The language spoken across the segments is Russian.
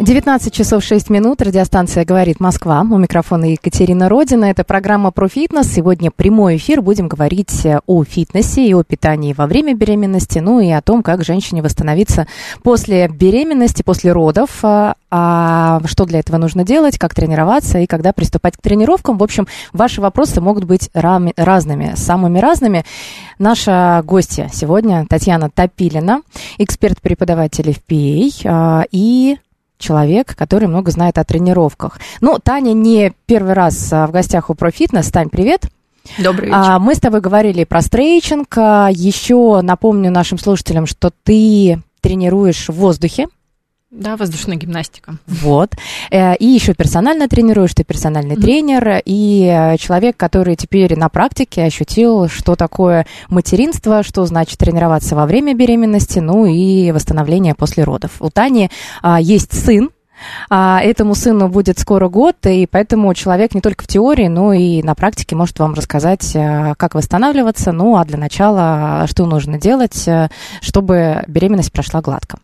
19 часов 6 минут. Радиостанция «Говорит Москва». У микрофона Екатерина Родина. Это программа про фитнес. Сегодня прямой эфир. Будем говорить э, о фитнесе и о питании во время беременности, ну и о том, как женщине восстановиться после беременности, после родов. А, а что для этого нужно делать, как тренироваться и когда приступать к тренировкам. В общем, ваши вопросы могут быть рами- разными, самыми разными. Наша гостья сегодня Татьяна Топилина, эксперт-преподаватель FPA а, и человек, который много знает о тренировках. Ну, Таня не первый раз а, в гостях у Профитнес. Тань, привет. Добрый А, мы с тобой говорили про стрейчинг. А, Еще напомню нашим слушателям, что ты тренируешь в воздухе. Да, воздушная гимнастика. Вот. Э, И еще персонально тренируешь, ты персональный Мгм. тренер и э, человек, который теперь на практике ощутил, что такое материнство, что значит тренироваться во время беременности, ну и восстановление после родов. У Тани а, есть сын, а, этому сыну будет скоро год, и поэтому человек не только в теории, но и на практике может вам рассказать, а, как восстанавливаться, ну а для начала, что нужно делать, чтобы беременность прошла гладко.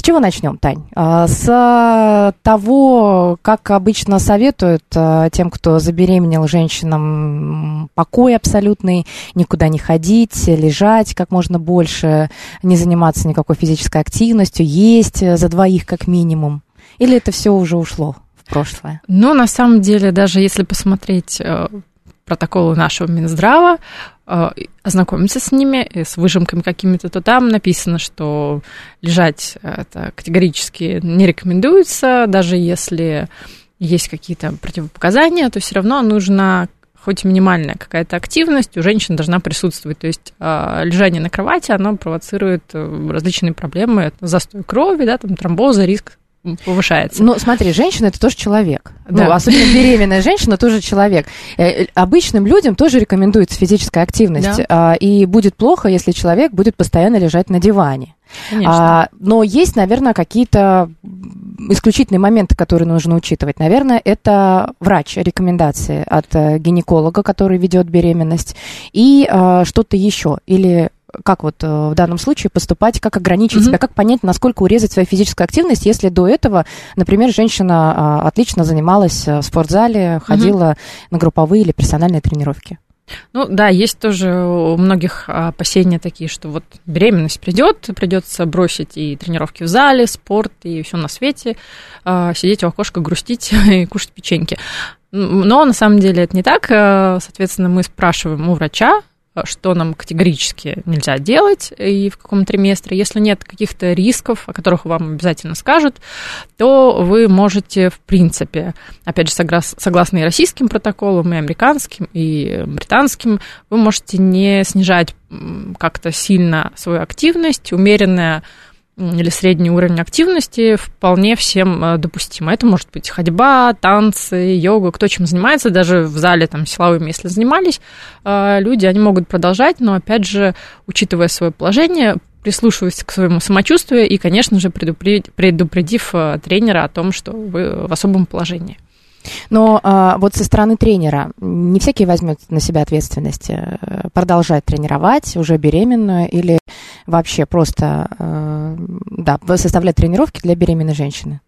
С чего начнем, Тань? А, С того, как обычно советуют а, тем, кто забеременел женщинам, покой абсолютный, никуда не ходить, лежать как можно больше, не заниматься никакой физической активностью, есть за двоих как минимум. Или это все уже ушло прошлое? Ну, на самом деле, даже если посмотреть э, протоколы нашего Минздрава, э, ознакомиться с ними, с выжимками какими-то, то там написано, что лежать э, это категорически не рекомендуется, даже если есть какие-то противопоказания, то все равно нужно хоть минимальная какая-то активность у женщин должна присутствовать. То есть э, лежание на кровати, оно провоцирует различные проблемы, застой крови, да, там тромбоза, риск повышается. Ну, смотри, женщина это тоже человек. Да. Ну, особенно беременная женщина тоже человек. Э, э, Обычным людям тоже рекомендуется физическая активность. Да. А, И будет плохо, если человек будет постоянно лежать на диване. Конечно. А, но есть, наверное, какие-то исключительные моменты, которые нужно учитывать. Наверное, это врач, рекомендации от э, гинеколога, который ведет беременность, и э, что-то еще. Или как вот э, в данном случае поступать, как ограничить Мгм. себя, как понять, насколько урезать свою физическую активность, если до этого, например, женщина а, отлично занималась э, в спортзале, ходила на групповые или персональные тренировки. Ну да, есть тоже у многих опасения такие, что вот беременность придет, придется бросить и тренировки в зале, спорт и все на свете, а, сидеть у окошка, грустить и кушать печеньки. Но на самом деле это не так. Э, Соответственно, мы спрашиваем у врача, что нам категорически нельзя делать и в каком триместре. Если нет каких-то рисков, о которых вам обязательно скажут, то вы можете, в принципе, опять же, соглас- согласно и российским протоколам, и американским, и британским, вы можете не снижать как-то сильно свою активность, умеренная или средний уровень активности вполне всем э, допустимо. Это может быть ходьба, танцы, йога, кто чем занимается, даже в зале там силовыми, если занимались, э, люди, они могут продолжать, но опять же, учитывая свое положение, прислушиваясь к своему самочувствию и, конечно же, предупредив, э, тренера о том, что вы в особом положении. Но а, вот со стороны тренера не всякий возьмет на себя ответственность продолжать тренировать уже беременную или вообще просто э, да, составлять тренировки для беременной женщины.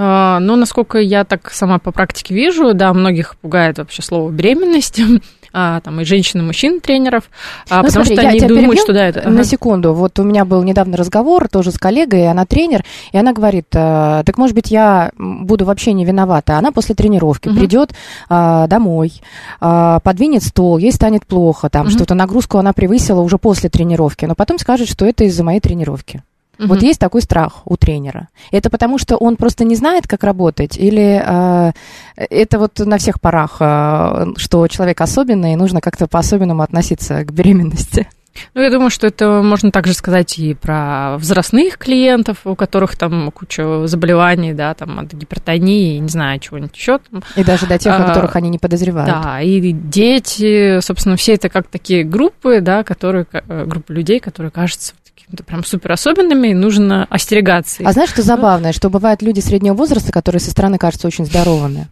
Ну, насколько я так сама по практике вижу, да, многих пугает вообще слово беременность, а, там и женщин, и мужчин тренеров, а, Ну, потому смотри, что они думают, перебью что да, это... На ага. секунду. Вот у меня был недавно разговор тоже с коллегой, она тренер, и она говорит, э, так может быть я буду вообще не виновата. Она после тренировки Мгм. придет а, домой, а, подвинет стол, ей станет плохо, там Мгм. что-то нагрузку она превысила уже после тренировки, но потом скажет, что это из-за моей тренировки. Вот Мгм. есть такой страх у тренера. Это потому, что он просто не знает, как работать, или э, это вот на всех парах, э, что человек особенный, и нужно как-то по-особенному относиться к беременности? Ну, я думаю, что это можно также сказать и про возрастных клиентов, у которых там куча заболеваний, да, там от гипертонии, не знаю, чего-нибудь еще. Там. И даже до тех, о А, которых они не подозревают. Да, и дети, собственно, все это как такие группы, да, которые, э, группы людей, которые кажутся какими-то прям супер особенными, и нужно остерегаться. А знаешь, что забавное, что бывают люди среднего возраста, которые со стороны кажутся очень здоровыми.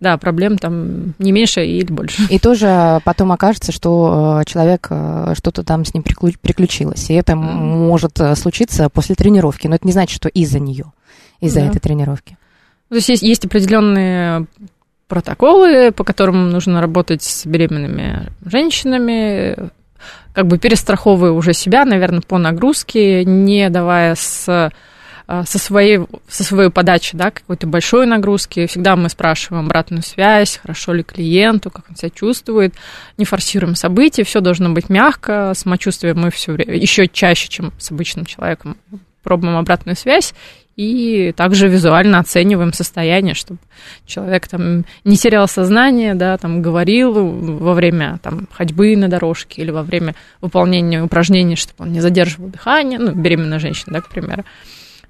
Да, проблем там не меньше или больше. И тоже потом окажется, что э, человек, э, что-то там с ним приклю- приключилось. И это может случиться после тренировки. Но это не значит, что из-за нее, из-за Да. этой тренировки. То есть есть, есть определенные протоколы, по которым нужно работать с беременными женщинами, как бы перестраховывая уже себя, наверное, по нагрузке, не давая с а, со своей, со своей подачи, да, какой-то большой нагрузки. Всегда мы спрашиваем обратную связь, хорошо ли клиенту, как он себя чувствует, не форсируем события, все должно быть мягко, самочувствие мы все время, еще чаще, чем с обычным человеком, пробуем обратную связь и также визуально оцениваем состояние, чтобы человек там не терял сознание, да, там говорил во время там, ходьбы на дорожке или во время выполнения упражнений, чтобы он не задерживал дыхание, ну, беременная женщина, да, к примеру.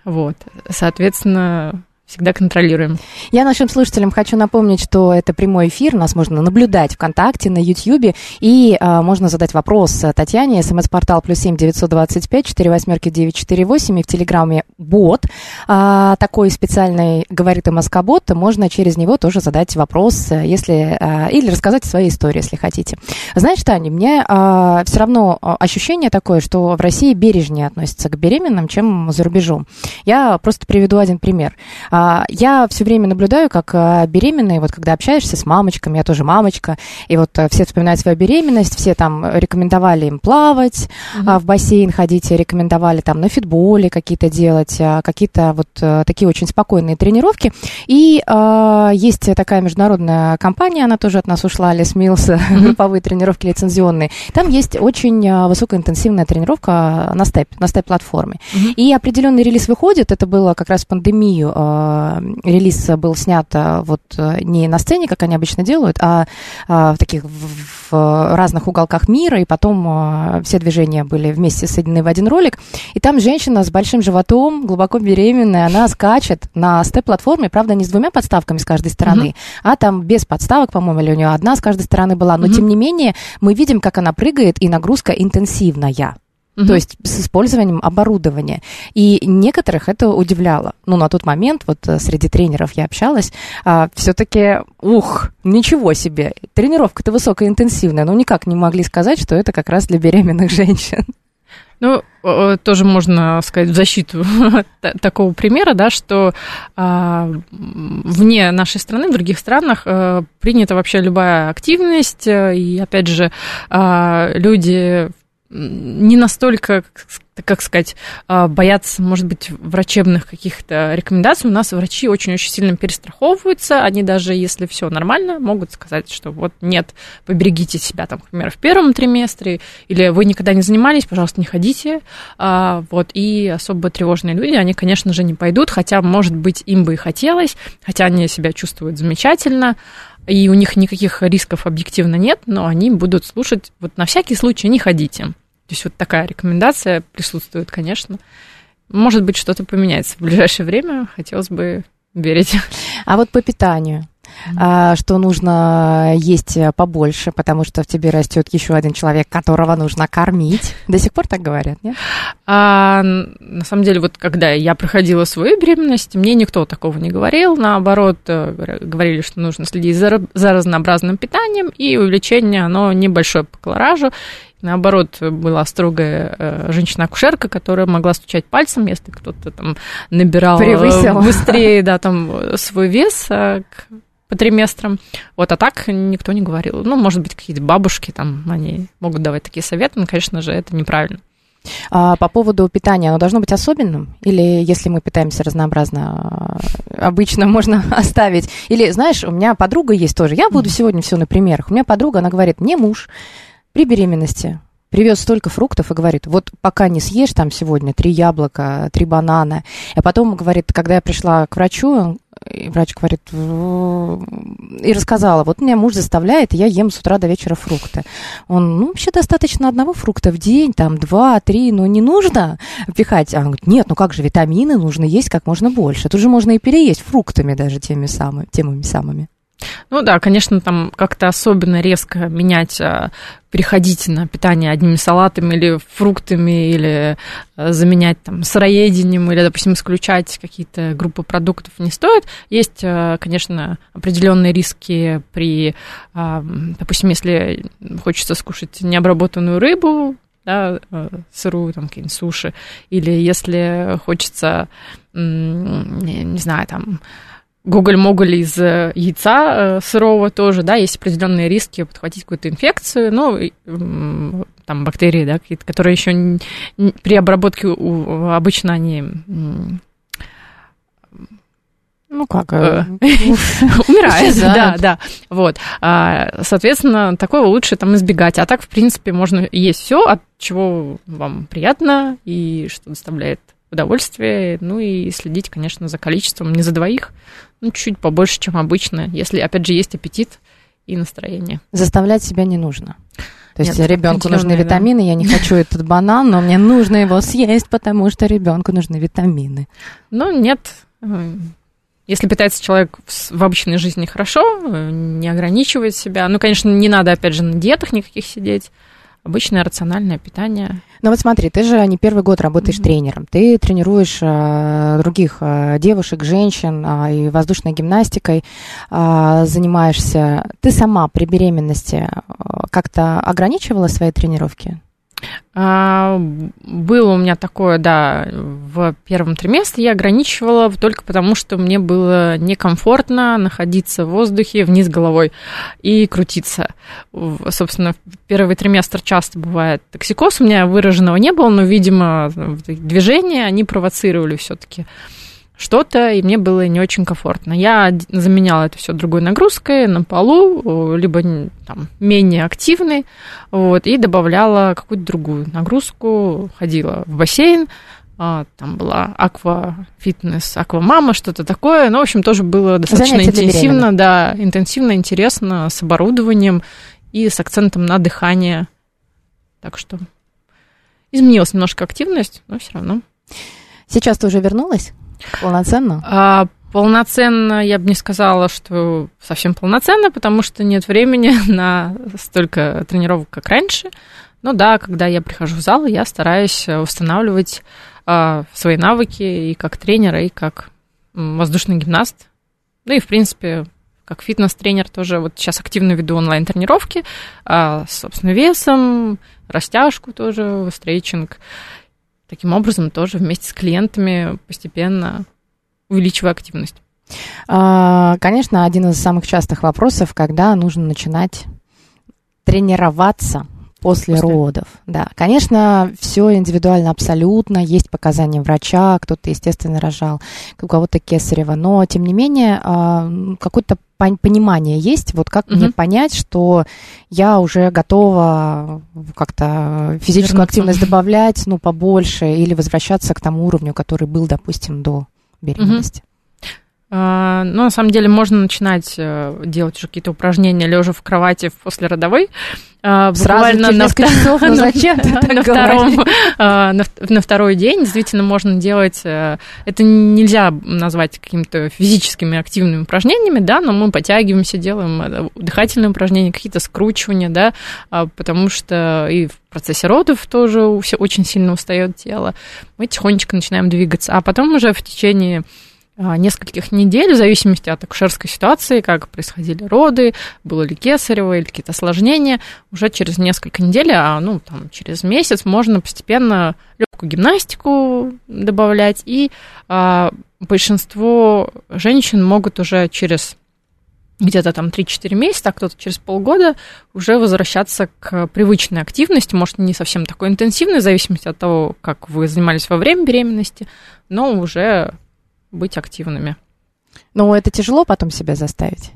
Вот, соответственно, всегда контролируем. Я нашим слушателям хочу напомнить, что это прямой эфир, нас можно наблюдать ВКонтакте, на Ютьюбе, и а, можно задать вопрос Татьяне, смс-портал плюс семь девятьсот двадцать пять четыре восьмерки девять четыре восемь, и в Телеграме бот, а, такой специальный, говорит и Москобот, можно через него тоже задать вопрос, если, а, или рассказать свою историю, если хотите. Знаешь, Таня, мне а, все равно а, ощущение такое, что в России бережнее относятся к беременным, чем за рубежом. Я просто приведу один пример. А, Я все время наблюдаю, как а, беременные, вот когда общаешься с мамочками, я тоже мамочка, и вот а, все вспоминают свою беременность, все там рекомендовали им плавать а, в бассейн ходить, рекомендовали там на фитболе какие-то делать, а, какие-то вот а, такие очень спокойные тренировки. И а, есть такая международная компания, она тоже от нас ушла, Лес Милс, групповые тренировки лицензионные. Там есть очень высокоинтенсивная тренировка на степ, на степ-платформе. И определенный релиз выходит, это было как раз пандемию, э, релиз был снят э, вот э, не на сцене, как они обычно делают, а э, в таких в, разных уголках мира, и потом э, все движения были вместе соединены в один ролик. И там женщина с большим животом, глубоко беременная, она скачет на степ-платформе, правда, не с двумя подставками с каждой стороны, а там без подставок, по-моему, или у нее одна с каждой стороны была, но тем не менее мы видим, как она прыгает, и нагрузка интенсивная. То есть с использованием оборудования. И некоторых это удивляло. Ну, на тот момент, вот э, среди тренеров я общалась, а, все-таки, ух, ничего себе, тренировка-то высокоинтенсивная, но никак не могли сказать, что это как раз для беременных женщин. Ну, э, тоже можно сказать в защиту та- такого примера, да, что м, вне нашей страны, в других странах э, принята вообще любая активность, э, и опять же а, люди не настолько, как сказать, а, боятся, может быть, врачебных каких-то рекомендаций. У нас врачи очень-очень сильно перестраховываются. Они даже, если все нормально, могут сказать, что вот нет, поберегите себя, там, к примеру, в первом триместре, или вы никогда не занимались, пожалуйста, не ходите. А, вот, и особо тревожные люди, они, конечно же, не пойдут, хотя, может быть, им бы и хотелось, хотя они себя чувствуют замечательно, и у них никаких рисков объективно нет, но они будут слушать, вот на всякий случай не ходите. То есть вот такая рекомендация присутствует, конечно. Может быть, что-то поменяется в ближайшее время, хотелось бы верить. А вот по питанию. А, что нужно есть побольше, потому что в тебе растет еще один человек, которого нужно кормить. До сих пор так говорят, нет? А на самом деле, вот когда я проходила свою беременность, мне никто такого не говорил. Наоборот, э, говорили, что нужно следить за, за разнообразным питанием, и увеличение, оно небольшое по колоражу. Наоборот, была строгая э, женщина-акушерка, которая могла стучать пальцем, если кто-то там набирал э, Превысил. быстрее, да, там свой вес к- по триместрам. Вот, а так никто не говорил. Ну, может быть, какие-то бабушки там, они могут давать такие советы, но, конечно же, это неправильно. А, по поводу питания, оно должно быть особенным? Или если мы питаемся разнообразно, а, обычно можно оставить? Или, знаешь, у меня подруга есть тоже. Я буду сегодня все на примерах. У меня подруга, она говорит, мне муж при беременности привез столько фруктов и говорит, вот пока не съешь там сегодня три яблока, три банана. А потом говорит, когда я пришла к врачу, и врач говорит, и рассказала, вот меня муж заставляет, и я ем с утра до вечера фрукты. Он, ну, вообще достаточно одного фрукта в день, там, два, три, но не нужно пихать. А он говорит, нет, ну как же, витамины нужно есть как можно больше. Тут же можно и переесть фруктами даже теми самыми, темами самыми. Ну да, конечно, там как-то особенно резко менять, а, переходить на питание одними салатами или фруктами, или а, заменять там сыроедением, или, допустим, исключать какие-то группы продуктов не стоит. Есть, а, конечно, определенные риски при, допустим, если хочется скушать необработанную рыбу, да, сырую, там, какие-нибудь суши, или если хочется, не знаю, там, гоголь-моголь из э, яйца э, сырого тоже, да, есть определенные риски подхватить какую-то инфекцию, ну, там бактерии, да, какие-то, которые еще при обработке обычно они ну как, умирает, да, да, вот. А, соответственно, такого лучше там избегать. А так, в принципе, можно есть все, от чего вам приятно и что доставляет удовольствие, ну и следить, конечно, за количеством, не за двоих, ну, чуть-чуть побольше, чем обычно, если, опять же, есть аппетит и настроение. Заставлять себя не нужно. То есть ребенку нужны витамины, да. я не хочу этот банан, но мне нужно его съесть, потому что ребенку нужны витамины. Ну, нет. Если питается человек в обычной жизни хорошо, не ограничивает себя. Ну, конечно, не надо, опять же, на диетах никаких сидеть обычное рациональное питание. Ну вот смотри, ты же не первый год работаешь mm-hmm. тренером. Ты тренируешь а, других а, девушек, женщин а, и воздушной гимнастикой а, занимаешься. Ты сама при беременности а, как-то ограничивала свои тренировки? А, было у меня такое, да, в первом триместре я ограничивала только потому, что мне было некомфортно находиться в воздухе вниз головой и крутиться. Собственно, первый триместр часто бывает токсикоз, у меня выраженного не было, но, видимо, движения, они провоцировали все-таки что-то, и мне было не очень комфортно. Я заменяла это все другой нагрузкой на полу, либо там, менее активной, вот, и добавляла какую-то другую нагрузку, ходила в бассейн, а, там была аква-фитнес, аква-мама, что-то такое. Ну, в общем, тоже было достаточно Занятие интенсивно, да, интенсивно, интересно, с оборудованием и с акцентом на дыхание. Так что изменилась немножко активность, но все равно. Сейчас ты уже вернулась? Полноценно? А, полноценно я бы не сказала, что совсем полноценно, потому что нет времени на столько тренировок, как раньше. Но да, когда я прихожу в зал, я стараюсь устанавливать а, свои навыки и как тренера, и как воздушный гимнаст. Ну и, в принципе, как фитнес-тренер тоже вот сейчас активно веду онлайн-тренировки а, с собственным весом, растяжку тоже, стрейчинг таким образом тоже вместе с клиентами постепенно увеличивая активность. А, конечно, один из самых частых вопросов, когда нужно начинать тренироваться после, после родов. Да, конечно, все индивидуально абсолютно. Есть показания врача, кто-то, естественно, рожал, у кого-то кесарево. Но, тем не менее, а, какое-то понимание есть, вот как угу. мне понять, что я уже готова как-то физическую Вернуться. активность добавлять, ну, побольше, или возвращаться к тому уровню, который был, допустим, до беременности. Ну, на самом деле, можно начинать э, делать уже какие-то упражнения лежа в кровати после родовой. А, Сразу на, на, часов, ну, зачем на, втором, а, на, второй день действительно можно делать, э, это нельзя назвать какими-то физическими активными упражнениями, да, но мы подтягиваемся, делаем э, дыхательные упражнения, какие-то скручивания, да, потому что и в процессе родов тоже очень сильно устает тело. Мы тихонечко начинаем двигаться, а потом уже в течение а, нескольких недель, в зависимости от акушерской ситуации, как происходили роды, было ли кесарево или какие-то осложнения, уже через несколько недель, а ну там через месяц можно постепенно легкую гимнастику добавлять, и а, большинство женщин могут уже через где-то там 3-4 месяца, а кто-то через полгода уже возвращаться к привычной активности, может, не совсем такой интенсивной, в зависимости от того, как вы занимались во время беременности, но уже быть активными. Но это тяжело потом себя заставить?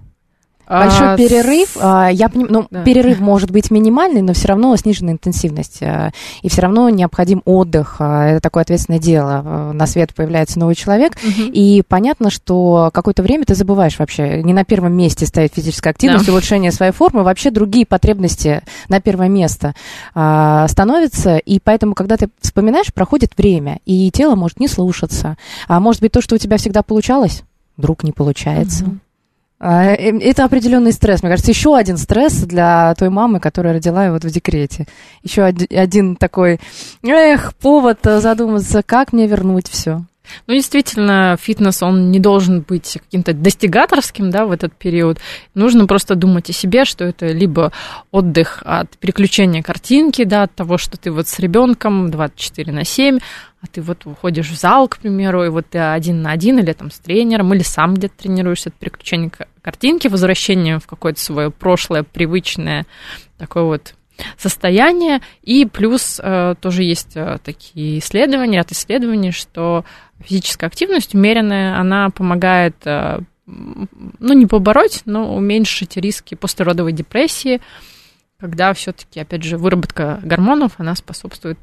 Большой А, перерыв, а, я понимаю, ну, Да. перерыв может быть минимальный, но все равно сниженная интенсивность. а, И все равно необходим отдых. а, Это такое ответственное дело. а, На свет появляется новый человек. Мгм. И понятно, что какое-то время ты забываешь вообще. Не на первом месте стоит физическая активность, Да. улучшение своей формы. Вообще другие потребности на первое место а, становятся. И поэтому, когда ты вспоминаешь, проходит время. И тело может не слушаться. А может быть, то, что у тебя всегда получалось, вдруг не получается. Мгм. А, э, Это определенный стресс. Мне кажется, еще один стресс для той мамы, которая родила его вот в декрете. Еще оди- один такой, эх, повод э, задуматься, как мне вернуть все. Ну, действительно, фитнес, он не должен быть каким-то достигаторским, да, в этот период. Нужно просто думать о себе, что это либо отдых от переключения картинки, да, от того, что ты вот с ребенком 24 на 7, а ты вот уходишь в зал, к примеру, и вот ты один на один, или там с тренером, или сам где-то тренируешься от переключения к- картинки, возвращение в какое-то свое прошлое, привычное такое вот состояние. И плюс э, тоже есть э, такие исследования, ряд исследований, что физическая активность умеренная, она помогает, э, ну, не побороть, но уменьшить риски послеродовой депрессии, когда все-таки, опять же, выработка гормонов, она способствует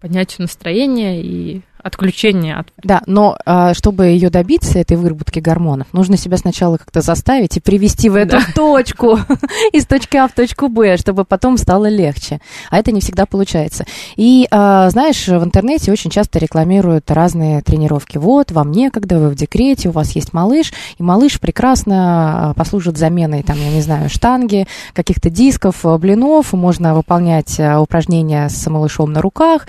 поднятию настроения и отключению от Да, но а, чтобы ее добиться, этой выработки гормонов, нужно себя сначала как-то заставить и привести в эту Да. точку, из точки А в точку Б, чтобы потом стало легче. А это не всегда получается. И, а, знаешь, в интернете очень часто рекламируют разные тренировки. Вот, вам некогда, вы в декрете, у вас есть малыш, и малыш прекрасно а, послужит заменой, там, я не знаю, штанги, каких-то дисков, блинов, можно выполнять а, упражнения с малышом на руках.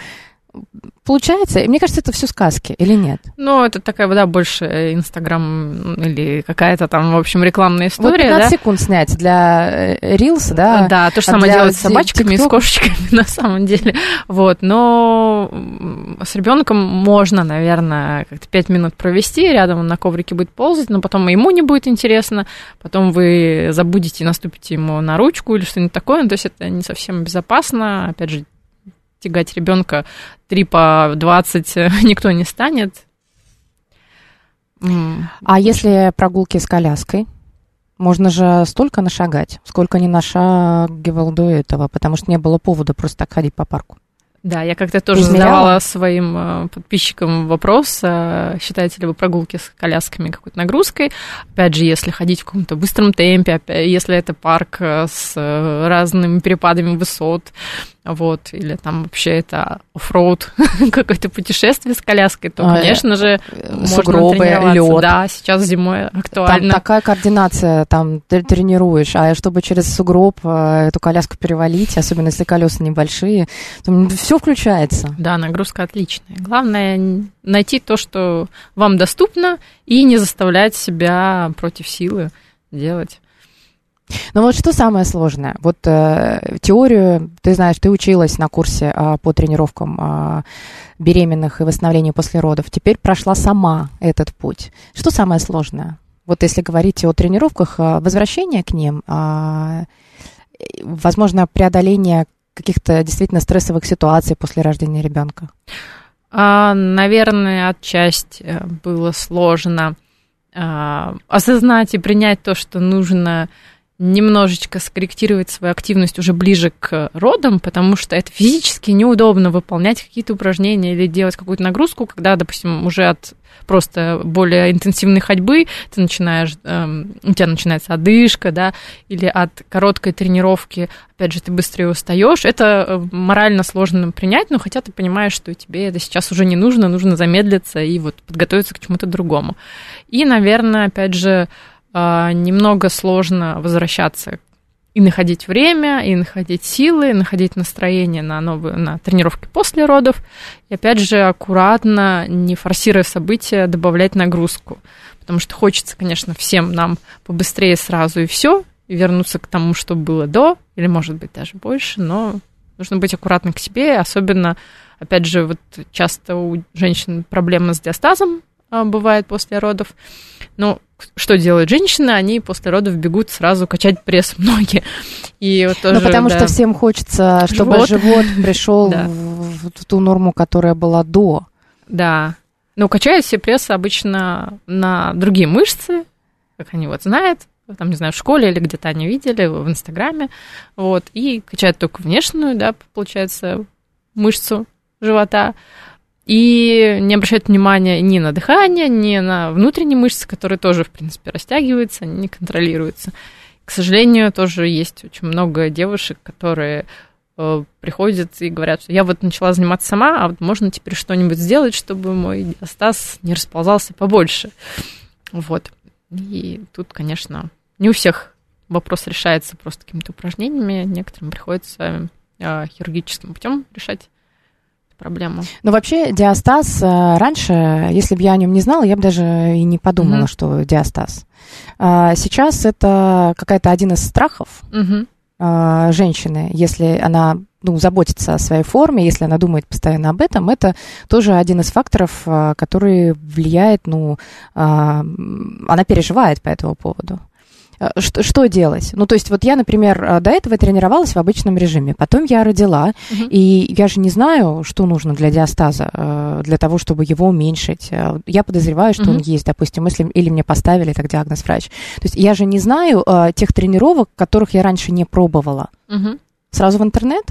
Получается, мне кажется, это все сказки, или нет? Ну, это такая, да, больше Инстаграм или какая-то там, в общем, рекламная Вот история, 15 да? секунд снять для э, Reels, да? Да, то же А самое делают с собачками и с TikTok? кошечками на самом деле. Вот, но с ребенком можно, наверное, как-то 5 минут провести, рядом он на коврике будет ползать, но потом ему не будет интересно, потом вы забудете и наступите ему на ручку или что-нибудь такое, ну, то есть это не совсем безопасно, опять же, тягать ребенка 3 по 20 никто не станет. А если прогулки с коляской? Можно же столько нашагать, сколько не нашагивал до этого, потому что не было повода просто так ходить по парку. Да, я как-то тоже Измеряла? задавала своим э, подписчикам вопрос, э, считаете ли вы прогулки с колясками какой-то нагрузкой. Опять же, если ходить в каком-то быстром темпе, если это парк э, с разными перепадами высот, вот, или там вообще это оффроуд, какое-то путешествие с коляской, то, А, конечно же, Э, можно Сугробы, тренироваться. лед. Да, сейчас зимой Там актуально. такая координация, там ты тренируешь, а чтобы через сугроб э, эту коляску перевалить, особенно если колеса небольшие, все включается. Да, нагрузка отличная. Главное найти то, что вам доступно, и не заставлять себя против силы делать. Но вот что самое сложное? Вот э, теорию, ты знаешь, ты училась на курсе а, по тренировкам а, беременных и восстановлению после родов. Теперь прошла сама этот путь. Что самое сложное? Вот если говорить о тренировках, а, возвращение к ним, и, возможно, преодоление каких-то действительно стрессовых ситуаций после рождения ребенка. А, наверное, отчасти э, было сложно а, осознать и принять то, что нужно немножечко скорректировать свою активность уже ближе к родам, потому что это физически неудобно выполнять какие-то упражнения или делать какую-то нагрузку, когда, допустим, уже от просто более интенсивной ходьбы ты начинаешь, эм, у тебя начинается одышка, да, или от короткой тренировки, опять же, ты быстрее устаешь. Это э, морально сложно принять, но хотя ты понимаешь, что тебе это сейчас уже не нужно, нужно замедлиться и вот подготовиться к чему-то другому. И, наверное, опять же, немного сложно возвращаться и находить время, и находить силы, и находить настроение на новые, на тренировки после родов. И опять же, аккуратно, не форсируя события, добавлять нагрузку. Потому что хочется, конечно, всем нам побыстрее сразу и все, и вернуться к тому, что было до, или, может быть, даже больше, но нужно быть аккуратным к себе, особенно, опять же, вот часто у женщин проблемы с диастазом а, бывает после родов. Ну, что делают женщины? Они после родов бегут сразу качать пресс ноги. И вот тоже, ну, потому да. что всем хочется, чтобы Живот. живот, пришел Да. в, в ту норму, которая была до. Да. Но качают все пресс обычно на другие мышцы, как они вот знают, там, не знаю, в школе или где-то они видели, в Инстаграме, вот, и качают только внешнюю, да, получается, мышцу живота, и не обращают внимания ни на дыхание, ни на внутренние мышцы, которые тоже, в принципе, растягиваются, не контролируются. К сожалению, тоже есть очень много девушек, которые э, приходят и говорят, что я вот начала заниматься сама, а вот можно теперь что-нибудь сделать, чтобы мой диастаз не расползался побольше. Вот. И тут, конечно, не у всех вопрос решается просто какими-то упражнениями, некоторым приходится э, хирургическим путем решать проблему. Ну, вообще, диастаз э, раньше, если бы я о нем не знала, я бы даже и не подумала, mm-hmm. что диастаз. А сейчас это какая-то один из страхов mm-hmm. женщины, если она ну, заботится о своей форме, если она думает постоянно об этом, это тоже один из факторов, а, который влияет, ну, она переживает по этому поводу. Э, что, что делать? Ну, то есть вот я, например, э, до этого тренировалась в обычном режиме, потом я родила, угу. и я же не знаю, что нужно для диастаза, э, для того, чтобы его уменьшить. Я подозреваю, что угу. он есть, допустим, если, или мне поставили так диагноз врач. То есть я же не знаю тех тренировок, которых я раньше не пробовала. Угу. Сразу в интернет?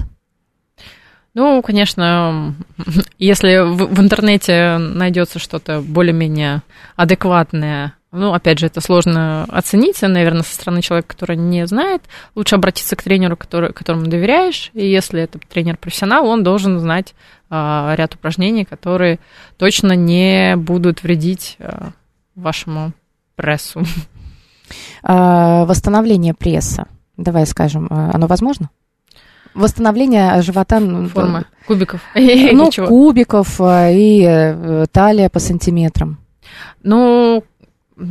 Ну, конечно, если в, в интернете найдется что-то более-менее адекватное ну, опять же, это сложно оценить, наверное, со стороны человека, который не знает. Лучше обратиться к тренеру, который, которому доверяешь. И если это тренер-профессионал, он должен знать а, ряд упражнений, которые точно не будут вредить а, вашему прессу. А, восстановление пресса, давай скажем, а, оно возможно? Восстановление живота... Формы кубиков. Ну, кубиков и э, талия по сантиметрам. Ну,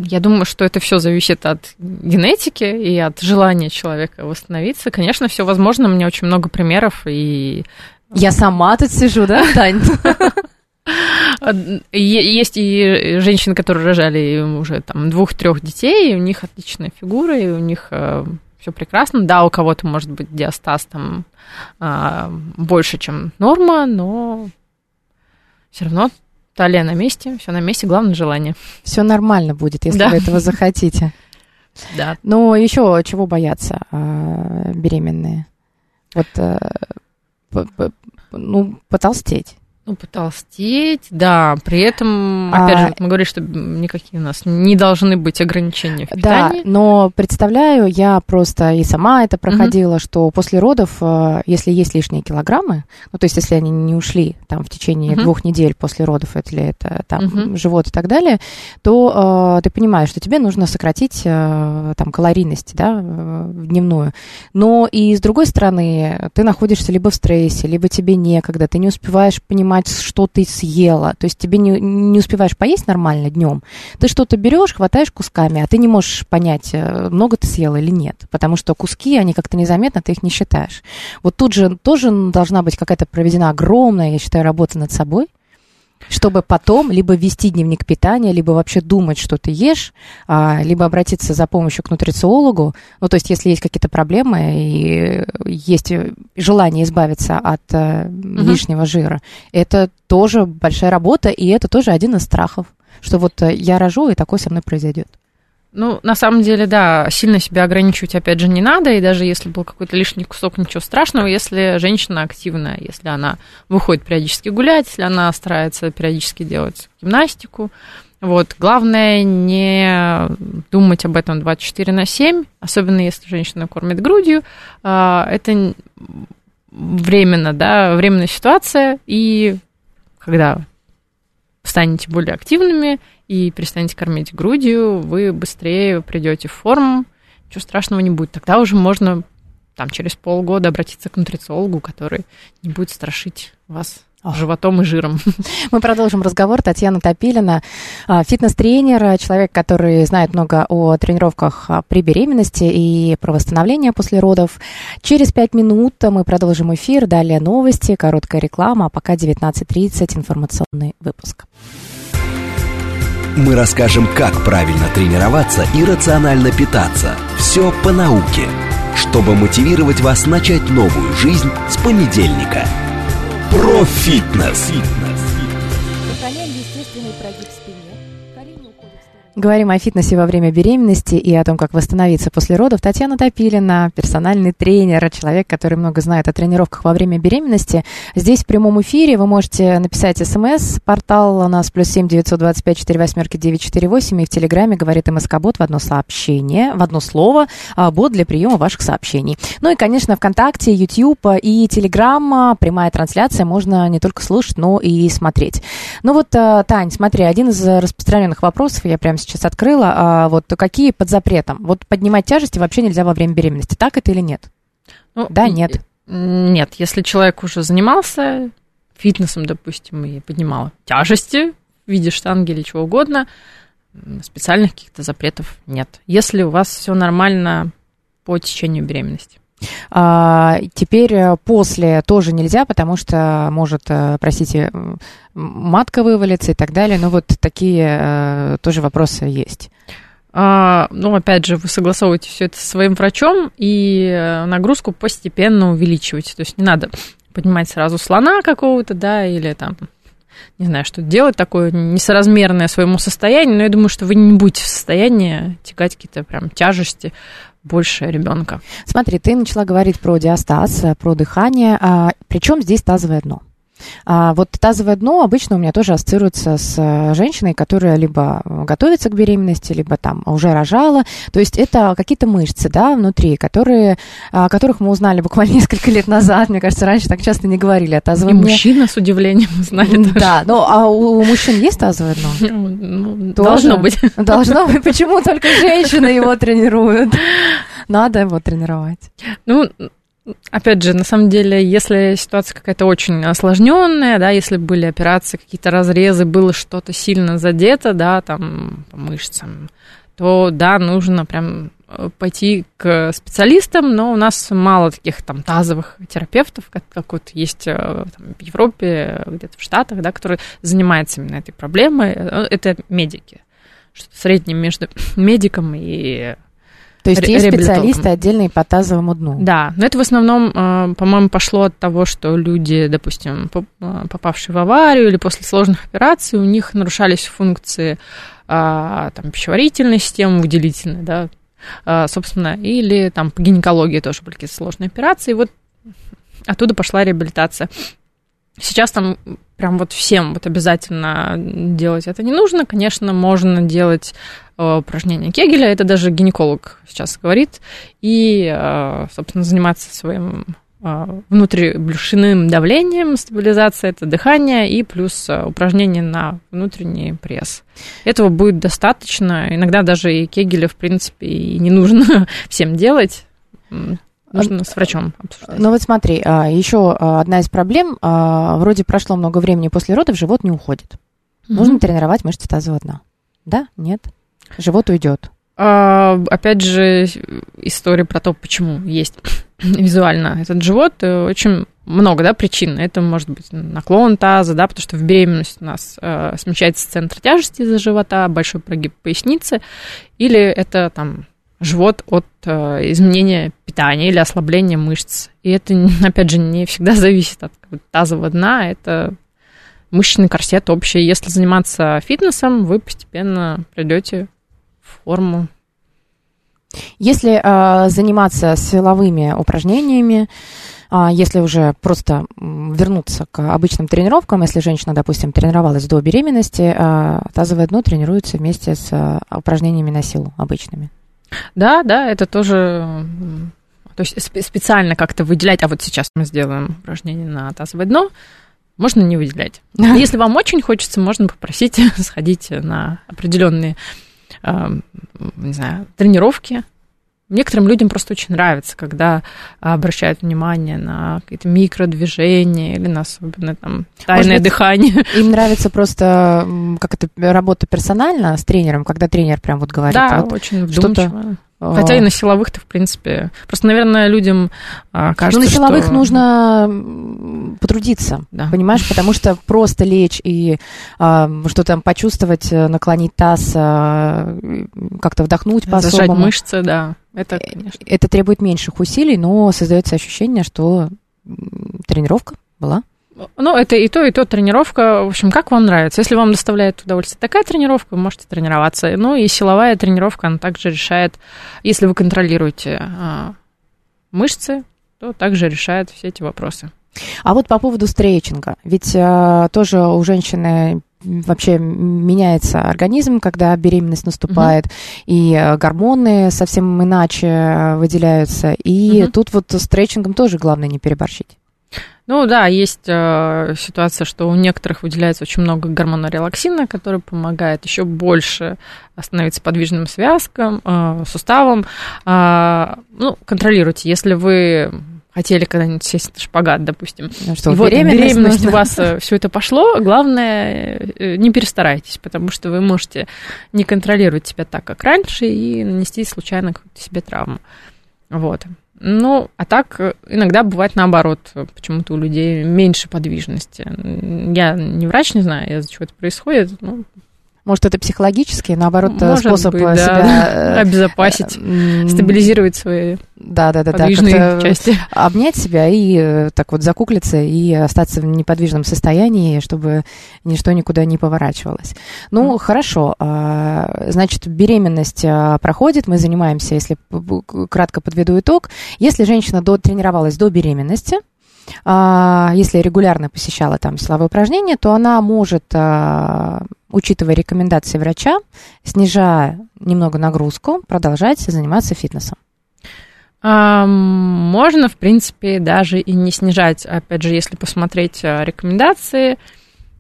я думаю, что это все зависит от генетики и от желания человека восстановиться. Конечно, все возможно. У меня очень много примеров и я сама тут сижу, да, Тань? Есть и женщины, которые рожали уже там двух-трех детей, и у них отличная фигура, и у них э, все прекрасно. Да, у кого-то может быть диастаз там а, больше, чем норма, но все равно Талия на месте, все на месте, главное желание. Все нормально будет, если да. вы этого захотите. Да. Но еще чего бояться а, беременные? Вот э, ну, потолстеть. Ну, потолстеть, да. При этом, опять а, же, мы говорили, что никакие у нас не должны быть ограничения в питании. Да, но представляю, я просто и сама это проходила, угу. что после родов, э, если есть лишние килограммы, ну, то есть если они не ушли там в течение угу. двух недель после родов, или это там угу. живот и так далее, то э, ты понимаешь, что тебе нужно сократить э, там калорийность, да, э, дневную. Но и с другой стороны, ты находишься либо в стрессе, либо тебе некогда, ты не успеваешь понимать, понимать, что ты съела. То есть тебе не, не успеваешь поесть нормально днем. Ты что-то берешь, хватаешь кусками, а ты не можешь понять, э, много ты съела или нет. Потому что куски, они как-то незаметно, ты их не считаешь. Вот тут же тоже должна быть какая-то проведена огромная, я считаю, работа над собой чтобы потом либо вести дневник питания, либо вообще думать, что ты ешь, а, либо обратиться за помощью к нутрициологу. Ну, то есть, если есть какие-то проблемы и есть желание избавиться от угу. лишнего жира, это тоже большая работа, и это тоже один из страхов, что вот э, я рожу, и такое со мной произойдет. Ну, на самом деле, да, сильно себя ограничивать, опять же, не надо, и даже если был какой-то лишний кусок, ничего страшного, если женщина активная, если она выходит периодически гулять, если она старается периодически делать гимнастику, вот, главное не думать об этом 24 на 7, особенно если женщина кормит грудью, а, это временно, да, временная ситуация, и когда станете более активными и перестанете кормить грудью, вы быстрее придете в форму, ничего страшного не будет. Тогда уже можно там через полгода обратиться к нутрициологу, который не будет страшить вас Ох. животом и жиром. Мы продолжим разговор. Татьяна Топилина, а, фитнес-тренер, человек, который знает много о тренировках а, при беременности и про восстановление после родов. Через пять минут мы продолжим эфир. Далее новости, короткая реклама, а пока 19.30 информационный выпуск мы расскажем, как правильно тренироваться и рационально питаться. Все по науке, чтобы мотивировать вас начать новую жизнь с понедельника. Сохраняем естественный Говорим о фитнесе во время беременности и о том, как восстановиться после родов. Татьяна Топилина, персональный тренер, человек, который много знает о тренировках во время беременности. Здесь в прямом эфире вы можете написать смс. Портал у нас плюс семь девятьсот двадцать пять четыре восьмерки девять четыре восемь. И в Телеграме говорит МСК-бот в одно сообщение, в одно слово, а, бот для приема ваших сообщений. Ну и, конечно, ВКонтакте, YouTube и Телеграм. Прямая трансляция. Можно не только слушать, но и смотреть. Ну вот, а, Тань, смотри, один из распространенных вопросов, я прям сейчас открыла, а, вот какие под запретом? Вот поднимать тяжести вообще нельзя во время беременности, так это или нет? Ну, да, нет. Нет, если человек уже занимался фитнесом, допустим, и поднимал тяжести в виде штанги или чего угодно, специальных каких-то запретов нет. Если у вас все нормально по течению беременности. А, теперь э, после тоже нельзя, потому что может, э, простите, матка вывалиться и так далее. Но вот такие э, тоже вопросы есть. А, ну, опять же, вы согласовываете все это со своим врачом и нагрузку постепенно увеличиваете. То есть не надо поднимать сразу слона какого-то, да, или там не знаю, что делать такое несоразмерное своему состоянию, но я думаю, что вы не будете в состоянии тягать какие-то прям тяжести больше ребенка. Смотри, ты начала говорить про диастаз, про дыхание. А, причем здесь тазовое дно? А вот тазовое дно обычно у меня тоже ассоциируется с э, женщиной, которая либо готовится к беременности, либо там уже рожала. То есть это какие-то мышцы, да, внутри, которые, о которых мы узнали буквально несколько лет назад. Мне кажется, раньше так часто не говорили о тазовом дне. И мужчина с удивлением узнали тоже. Да, ну а у, у мужчин есть тазовое дно? Ну, ну должно быть. Должно быть. Почему только женщины его тренируют? Надо его тренировать. Ну, Опять же, на самом деле, если ситуация какая-то очень осложненная, да, если были операции, какие-то разрезы, было что-то сильно задето, да, там, по мышцам, то, да, нужно прям э, пойти к специалистам, но у нас мало таких там тазовых терапевтов, как, как вот есть э, там, в Европе, где-то в Штатах, да, которые занимаются именно этой проблемой. Э, это медики. Что-то среднее между медиком и то есть есть специалисты отдельные по тазовому дну? Да, но это в основном, э, по-моему, пошло от того, что люди, допустим, э, попавшие в аварию или после сложных операций, у них нарушались функции а, там, пищеварительной системы, выделительной, да, а, собственно, или там по гинекологии тоже были какие-то сложные операции, и вот оттуда пошла реабилитация. Сейчас там прям вот всем вот обязательно делать это не нужно. Конечно, можно делать э, упражнения Кегеля, это даже гинеколог сейчас говорит, и, э, собственно, заниматься своим э, внутрибрюшным давлением, стабилизация, это дыхание, и плюс упражнения на внутренний пресс. Этого будет достаточно. Иногда даже и Кегеля, в принципе, и не нужно всем делать. Нужно с врачом обсуждать. Ну вот смотри, а, еще а, одна из проблем. А, вроде прошло много времени после родов, живот не уходит. Mm-hmm. Нужно тренировать мышцы тазового дна. Да? Нет? Живот уйдет. А, опять же, история про то, почему есть визуально этот живот, э, очень много, да, причин. Это может быть наклон таза, да, потому что в беременности у нас э, смещается центр тяжести из-за живота, большой прогиб поясницы, или это там живот от э, изменения питания или ослабления мышц. И это, опять же, не всегда зависит от тазового дна, это мышечный корсет общий. Если заниматься фитнесом, вы постепенно придете в форму. Если э, заниматься силовыми упражнениями, э, если уже просто вернуться к обычным тренировкам, если женщина, допустим, тренировалась до беременности, э, тазовое дно тренируется вместе с упражнениями на силу обычными. Да, да, это тоже то есть специально как-то выделять, а вот сейчас мы сделаем упражнение на тазовое дно, можно не выделять. Если вам очень хочется, можно попросить сходить на определенные, не знаю, тренировки, Некоторым людям просто очень нравится, когда обращают внимание на какие-то микродвижения или на особенно там тайное быть, дыхание. Им нравится просто как это работа персонально с тренером, когда тренер прям вот говорит. Да, а вот очень вдумчиво. Хотя и на силовых-то, в принципе. Просто, наверное, людям а, кажется, Ну, на силовых что... нужно потрудиться, да. понимаешь? Потому что просто лечь и а, что там почувствовать, э, наклонить таз, а, как-то вдохнуть по-особому. Зажать мышцы, да. Это, э, конечно. Это требует меньших усилий, но создается ощущение, что тренировка была Ну, это и то, и то тренировка. В общем, как вам нравится. Если вам доставляет удовольствие такая тренировка, вы можете тренироваться. Ну, и силовая тренировка, она также решает, если вы контролируете а, мышцы, то также решает все эти вопросы. А вот по поводу стрейчинга. Ведь а, тоже у женщины вообще меняется организм, когда беременность наступает, угу. и э, гормоны совсем иначе выделяются. И угу. тут вот с стретчингом тоже главное не переборщить. Ну да, есть э, ситуация, что у некоторых выделяется очень много гормона релаксина, который помогает еще больше остановиться подвижным связкам, э, суставам. Э, ну, контролируйте, если вы хотели когда-нибудь сесть на шпагат, допустим. Ну, что, и вот беременность, беременность у вас э, все это пошло, главное, э, не перестарайтесь, потому что вы можете не контролировать себя так, как раньше, и нанести случайно какую-то себе травму. Вот. Ну, а так э, иногда бывает наоборот, почему-то у людей меньше подвижности. Я не врач, не знаю, из-за чего это происходит. Ну, может, это психологический, наоборот, Может способ быть, да. себя обезопасить, стабилизировать свои да, да, да, подвижные да, части. Обнять себя и э, так вот закуклиться и остаться в неподвижном состоянии, чтобы ничто никуда не поворачивалось. Ну, mm. хорошо. А, значит, беременность а, проходит, мы занимаемся, если кратко подведу итог, если женщина до, тренировалась до беременности, а, если регулярно посещала там силовые упражнения, то она может, учитывая рекомендации врача, снижая немного нагрузку, продолжать заниматься фитнесом. Можно, в принципе, даже и не снижать. Опять же, если посмотреть а, рекомендации,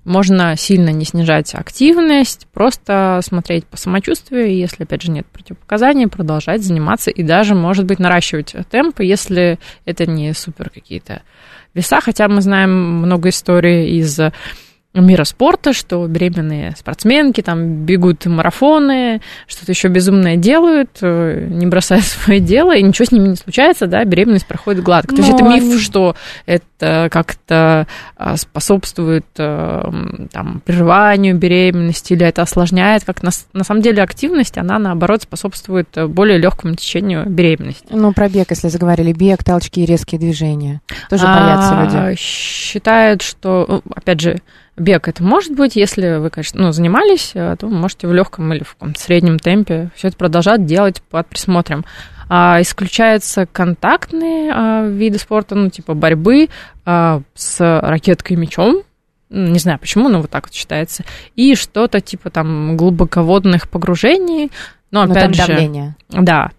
можно сильно не снижать активность, просто смотреть по самочувствию, если, опять же, нет противопоказаний, продолжать заниматься и даже, может быть, наращивать темпы, если это не супер какие-то веса, хотя мы знаем много историй из мира спорта, что беременные спортсменки там бегут марафоны, что-то еще безумное делают, э, не бросая свое дело, и ничего с ними не случается, да, беременность проходит гладко. Но... То есть это миф, что это как-то а, способствует э, там, прерыванию беременности или это осложняет, как на, на самом деле активность, она наоборот способствует более легкому течению беременности. Ну, про бег, если заговорили, бег, толчки, резкие движения, тоже боятся а, люди. Считают, что, опять же, бег это может быть, если вы, конечно, ну, занимались, э, то вы можете в легком или в каком-то среднем темпе все это продолжать делать под присмотром. А, исключаются контактные а, виды спорта, ну, типа борьбы а, с ракеткой и мячом, не знаю почему, но вот так вот считается, и что-то типа там глубоководных погружений, но опять но же, давление. да,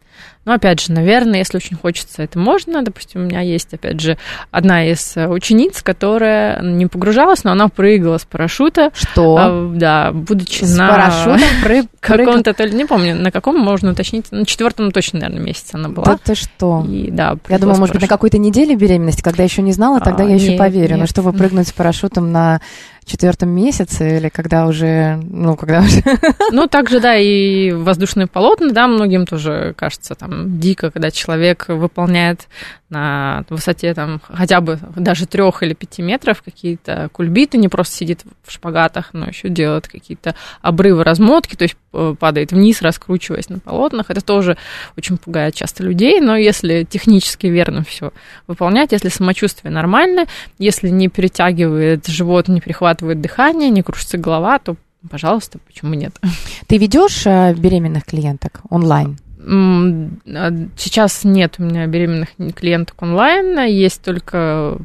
но опять же, наверное, если очень хочется, это можно. Допустим, у меня есть, опять же, одна из учениц, которая не погружалась, но она прыгала с парашюта. Что? А, да, будучи с на парашютом прыг... каком-то, то ли не помню, на каком можно уточнить. На четвертом точно, наверное, месяце она была. Да ты что? И, да, я думала, может быть, на какой-то неделе беременности, когда еще не знала, тогда а, я еще нет, поверю. Нет. Но чтобы прыгнуть с парашютом на четвертом месяце или когда уже, ну, когда уже... Ну, также, да, и воздушные полотна, да, многим тоже кажется там дико, когда человек выполняет на высоте там хотя бы даже трех или пяти метров какие-то кульбиты, не просто сидит в шпагатах, но еще делает какие-то обрывы, размотки, то есть э, падает вниз, раскручиваясь на полотнах. Это тоже очень пугает часто людей, но если технически верно все выполнять, если самочувствие нормальное, если не перетягивает живот, не прихватывает дыхание, не кружится голова, то пожалуйста, почему нет? Ты ведешь э, беременных клиенток онлайн? А, сейчас нет у меня беременных клиенток онлайн, есть только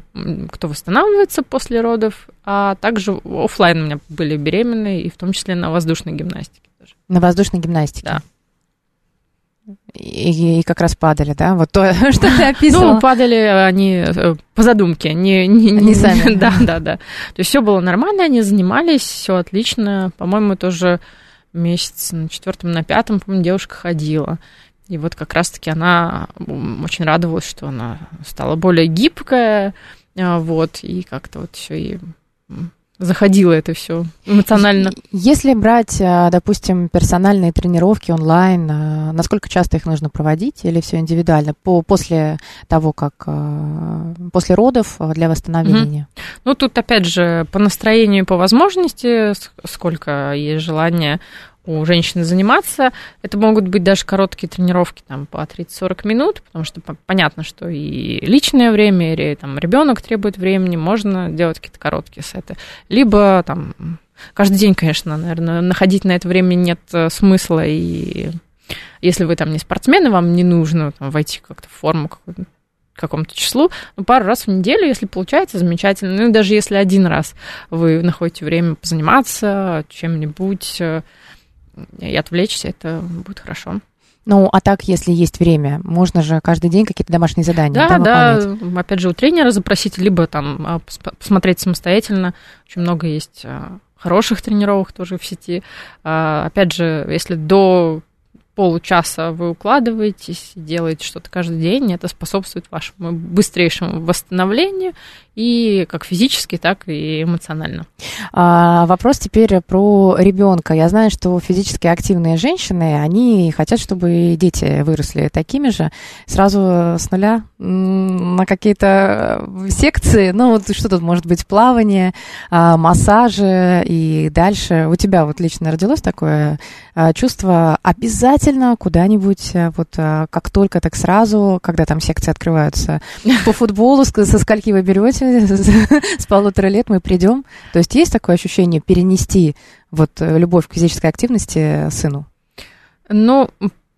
кто восстанавливается после родов, а также офлайн у меня были беременные, и в том числе на воздушной гимнастике тоже. На воздушной гимнастике? Да. И, и как раз падали, да? Вот то, что ты описывала. Ну, падали они э, по задумке, не, не, не, не сами. Да, да, да. То есть все было нормально, они занимались, все отлично. По-моему, тоже месяц на четвертом, на пятом, помню, девушка ходила. И вот как раз-таки она очень радовалась, что она стала более гибкая, а, вот, и как-то вот все и заходило это все эмоционально. Если брать, а, допустим, персональные тренировки онлайн, а, насколько часто их нужно проводить или все индивидуально по, после того, как после родов для восстановления? Угу. Ну тут опять же по настроению и по возможности, сколько есть желания у женщины заниматься. Это могут быть даже короткие тренировки, там, по 30-40 минут, потому что понятно, что и личное время, или там ребенок требует времени, можно делать какие-то короткие сеты. Либо там каждый день, конечно, наверное, находить на это время нет э, смысла, и если вы там не спортсмены, вам не нужно там, войти как-то в форму какую-то какому-то числу, ну, пару раз в неделю, если получается, замечательно. Ну, даже если один раз вы находите время позаниматься чем-нибудь э, и отвлечься, это будет хорошо. Ну, а так, если есть время, можно же каждый день какие-то домашние задания да, да, да, опять же, у тренера запросить, либо там а, посмотреть самостоятельно. Очень много есть а, хороших тренировок тоже в сети. А, опять же, если до получаса вы укладываетесь, делаете что-то каждый день, это способствует вашему быстрейшему восстановлению и как физически, так и эмоционально. А, вопрос теперь про ребенка. Я знаю, что физически активные женщины, они хотят, чтобы дети выросли такими же. Сразу с нуля на какие-то секции, ну вот что тут может быть, плавание, а, массажи и дальше. У тебя вот лично родилось такое а, чувство обязательно куда-нибудь, а, вот как только, так сразу, когда там секции открываются, по футболу, со скольки вы берете, с полутора лет мы придем. То есть есть такое ощущение перенести вот э, любовь к физической активности сыну? Ну,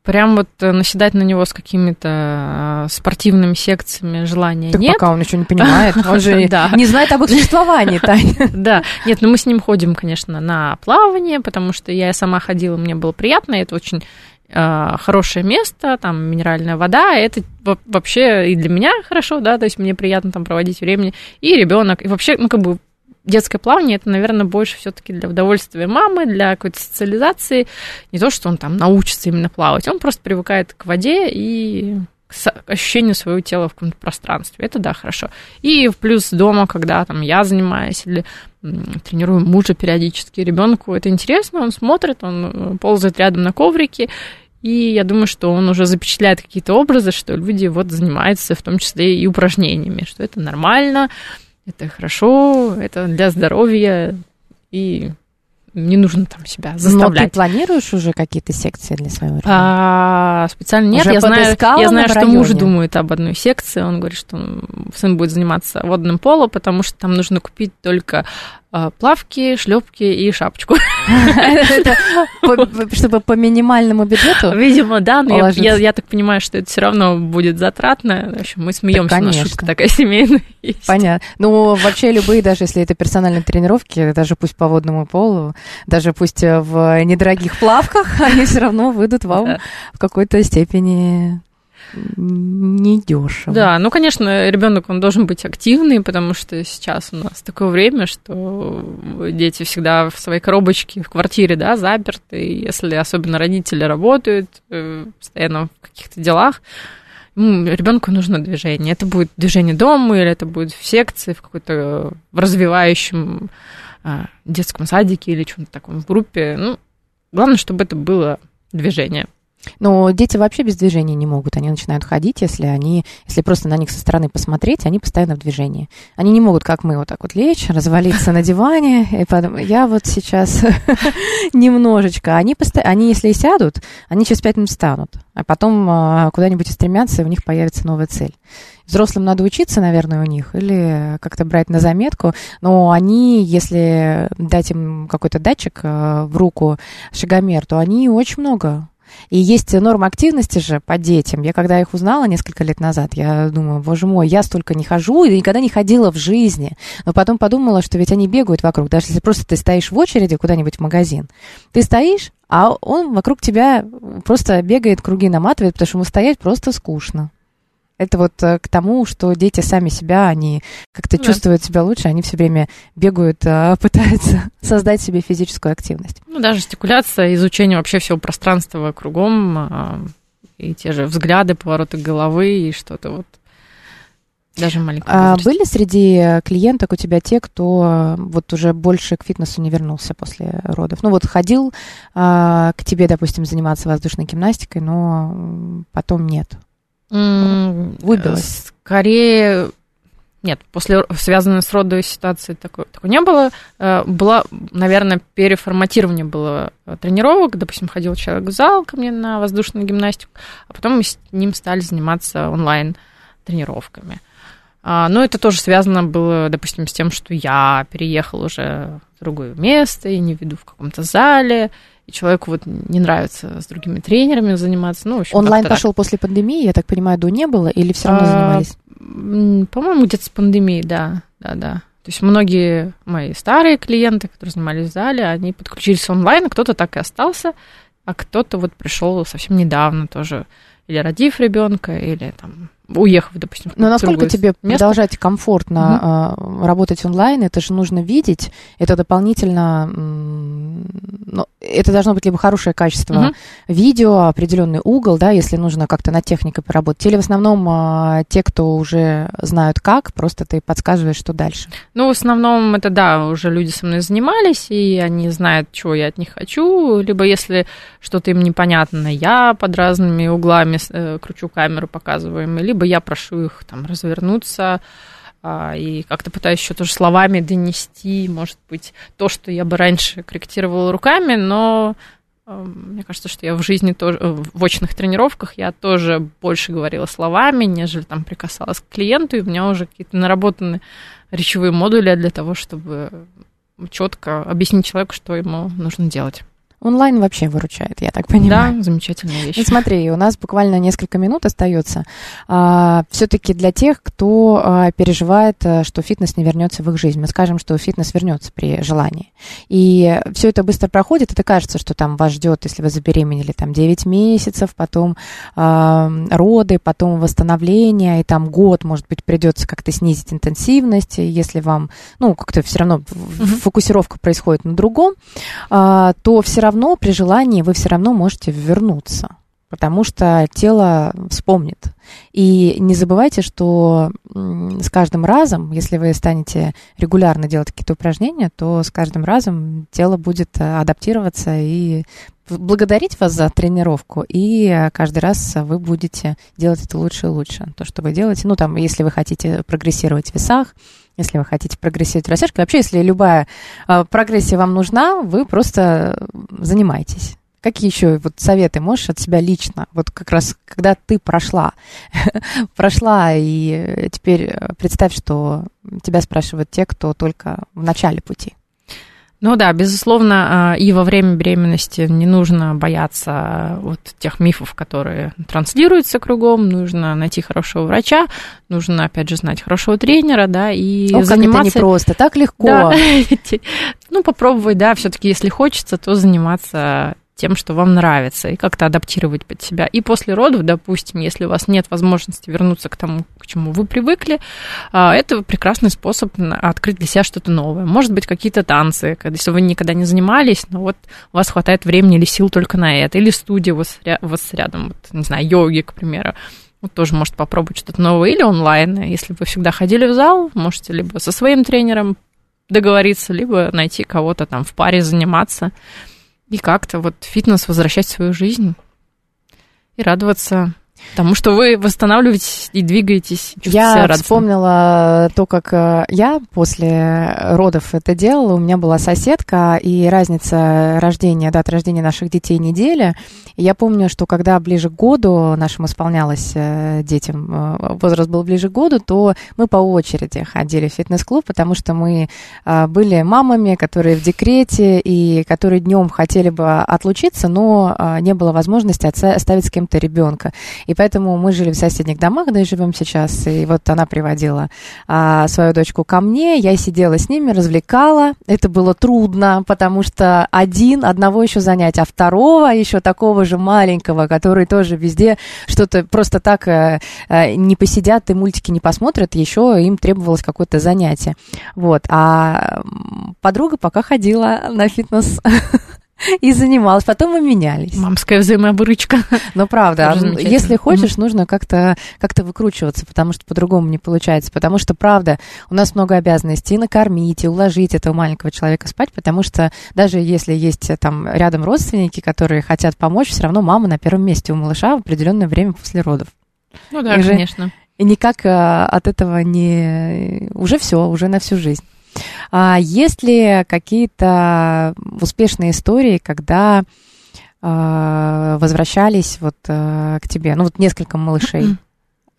прям вот э, наседать на него с какими-то э, спортивными секциями желания так нет. пока он еще не понимает, он же не знает об их существовании, Таня. Да, нет, ну мы с ним ходим, конечно, на плавание, потому что я сама ходила, мне было приятно, это очень Э, хорошее место, там минеральная вода, это вообще и для меня хорошо, да, то есть мне приятно там проводить времени, и ребенок, и вообще, ну, как бы детское плавание это, наверное, больше все-таки для удовольствия мамы, для какой-то социализации. Не то, что он там научится именно плавать, он просто привыкает к воде и к ощущению своего тела в каком-то пространстве. Это да, хорошо. И в плюс дома, когда там я занимаюсь или тренирую мужа периодически, ребенку это интересно, он смотрит, он э, ползает рядом на коврике, и я думаю, что он уже запечатляет какие-то образы, что люди вот занимаются в том числе и упражнениями, что это нормально, это хорошо, это для здоровья, и не нужно там себя заставлять. Но ты планируешь уже какие-то секции для своего ребенка? А, специально нет. Уже я знаю, я знаю что муж думает об одной секции. Он говорит, что сын будет заниматься водным поло, потому что там нужно купить только плавки, шлепки и шапочку. Чтобы по минимальному бюджету? Видимо, да, но я, так понимаю, что это все равно будет затратно. В общем, мы смеемся, у нас шутка такая семейная. Понятно. Ну, вообще любые, даже если это персональные тренировки, даже пусть по водному полу, даже пусть в недорогих плавках, они все равно выйдут вам в какой-то степени недешево. Да, ну, конечно, ребенок он должен быть активный, потому что сейчас у нас такое время, что дети всегда в своей коробочке в квартире, да, заперты, если особенно родители работают э, постоянно в каких-то делах, ребенку нужно движение. Это будет движение дома, или это будет в секции, в какой-то в развивающем а, детском садике или чем-то таком в группе. Ну, главное, чтобы это было движение. Но дети вообще без движения не могут. Они начинают ходить, если они, если просто на них со стороны посмотреть, они постоянно в движении. Они не могут, как мы, вот так вот лечь, развалиться на диване и подумать, я вот сейчас немножечко. Они, посто... они, если и сядут, они через пять минут встанут, а потом а, куда-нибудь устремятся, и у них появится новая цель. Взрослым надо учиться, наверное, у них, или как-то брать на заметку. Но они, если дать им какой-то датчик а, в руку, шагомер, то они очень много и есть норма активности же по детям. Я когда их узнала несколько лет назад, я думаю, боже мой, я столько не хожу и никогда не ходила в жизни. Но потом подумала, что ведь они бегают вокруг. Даже если просто ты стоишь в очереди куда-нибудь в магазин, ты стоишь, а он вокруг тебя просто бегает, круги наматывает, потому что ему стоять просто скучно. Это вот э, к тому, что дети сами себя, они как-то да. чувствуют себя лучше, они все время бегают, э, пытаются создать себе физическую активность. Ну, даже стикуляция, изучение вообще всего пространства кругом, а, и те же взгляды, повороты головы и что-то вот даже маленького а были среди клиенток у тебя те, кто вот уже больше к фитнесу не вернулся после родов? Ну вот ходил а, к тебе, допустим, заниматься воздушной гимнастикой, но потом нет. Выбилась. Скорее, нет, после связанной с родовой ситуацией такой, такой не было. Э, было, наверное, переформатирование было э, тренировок. Допустим, ходил человек в зал ко мне на воздушную гимнастику, а потом мы с ним стали заниматься онлайн тренировками. А, но это тоже связано было, допустим, с тем, что я переехал уже в другое место и не веду в каком-то зале, и человеку вот не нравится с другими тренерами заниматься. Ну, в общем, Онлайн пошел после пандемии, я так понимаю, до не было, или все равно А, занимались? По-моему, где-то с пандемией, да, да, да. То есть многие мои старые клиенты, которые занимались в зале, они подключились онлайн, кто-то так и остался, а кто-то вот пришел совсем недавно тоже, или родив ребенка, или там уехав, допустим, Но насколько тебе место. продолжать комфортно а, работать онлайн, это же нужно видеть, это дополнительно, ну, это должно быть либо хорошее качество Мгм. видео, определенный угол, да, если нужно как-то над техникой поработать, или в основном а, те, кто уже знают как, просто ты подсказываешь, что дальше. Ну, в основном это, да, уже люди со мной занимались, и они знают, чего я от них хочу, либо если что-то им непонятно, я под разными углами э, кручу камеру, показываю им, либо я прошу их там развернуться, а, и как-то пытаюсь еще тоже словами донести, может быть, то, что я бы раньше корректировала руками, но э, мне кажется, что я в жизни тоже, э, в очных тренировках я тоже больше говорила словами, нежели там прикасалась к клиенту, и у меня уже какие-то наработаны речевые модули для того, чтобы четко объяснить человеку, что ему нужно делать. Онлайн вообще выручает, я так понимаю. Да, замечательная вещь. Ну, смотри, у нас буквально несколько минут остается. все-таки для тех, кто а, переживает, а, что фитнес не вернется в их жизнь. Мы скажем, что фитнес вернется при желании. И все это быстро проходит, это кажется, что там вас ждет, если вы забеременели, там 9 месяцев, потом а, роды, потом восстановление, и там год, может быть, придется как-то снизить интенсивность, если вам, ну, как-то все равно Мгм. фокусировка происходит на другом, а, то все равно при желании вы все равно можете вернуться, потому что тело вспомнит. И не забывайте, что с каждым разом, если вы станете регулярно делать какие-то упражнения, то с каждым разом тело будет э, адаптироваться и благодарить вас за тренировку, и э, каждый раз вы будете делать это лучше и лучше. То, что вы делаете, ну, там, если вы хотите прогрессировать в весах, если вы хотите прогрессировать в растяжке, вообще, если любая э, прогрессия вам нужна, вы просто занимаетесь. Какие еще вот советы можешь от себя лично? Вот как раз, когда ты прошла, прошла, и теперь э, представь, что тебя спрашивают те, кто только в начале пути. Ну да, безусловно, а, и во время беременности не нужно бояться вот тех мифов, которые транслируются кругом, нужно найти хорошего врача, нужно, опять же, знать хорошего тренера, да, и О, как это заниматься... непросто, так легко. Да. Ну, попробовать, да, все-таки, если хочется, то заниматься тем, что вам нравится, и как-то адаптировать под себя. И после родов, допустим, если у вас нет возможности вернуться к тому, к чему вы привыкли, а, это прекрасный способ открыть для себя что-то новое. Может быть, какие-то танцы, если вы никогда не занимались, но вот у вас хватает времени или сил только на это, или студия у вас, у вас рядом, вот, не знаю, йоги, к примеру. Вот тоже может попробовать что-то новое, или онлайн. Если вы всегда ходили в зал, можете либо со своим тренером договориться, либо найти кого-то там в паре заниматься и как-то вот фитнес возвращать в свою жизнь и радоваться тому, что вы восстанавливаетесь и двигаетесь. Я вспомнила то, как э, я после родов это делала. У меня была соседка, и разница рождения, дата рождения наших детей неделя. И я помню, что когда ближе к году нашим исполнялось э, детям, э, возраст был ближе к году, то мы по очереди ходили в фитнес-клуб, потому что мы были мамами, которые в декрете и которые днем хотели бы отлучиться, но не было возможности оставить с кем-то ребенка. И поэтому мы жили в соседних домах, где живем сейчас. И вот она приводила а, свою дочку ко мне, я сидела с ними, развлекала. Это было трудно, потому что один, одного еще занять, а второго еще такого же маленького, который тоже везде что-то просто так э, э, не посидят и мультики не посмотрят, еще им требовалось какое-то занятие. Вот. А подруга пока ходила на фитнес и занималась. Потом мы менялись. Мамская взаимовыручка. Ну, правда, если хочешь, нужно как-то как выкручиваться, потому что по-другому не получается. Потому что, правда, у нас много обязанностей и накормить, и уложить этого маленького человека спать, потому что даже если есть э, там рядом родственники, которые хотят помочь, все равно мама на первом месте у малыша в определенное время после родов. Ну да, же- конечно. И никак а, от этого не... Уже все, уже на всю жизнь. А есть ли какие-то успешные истории, когда а, возвращались вот а, к тебе? Ну, вот несколько малышей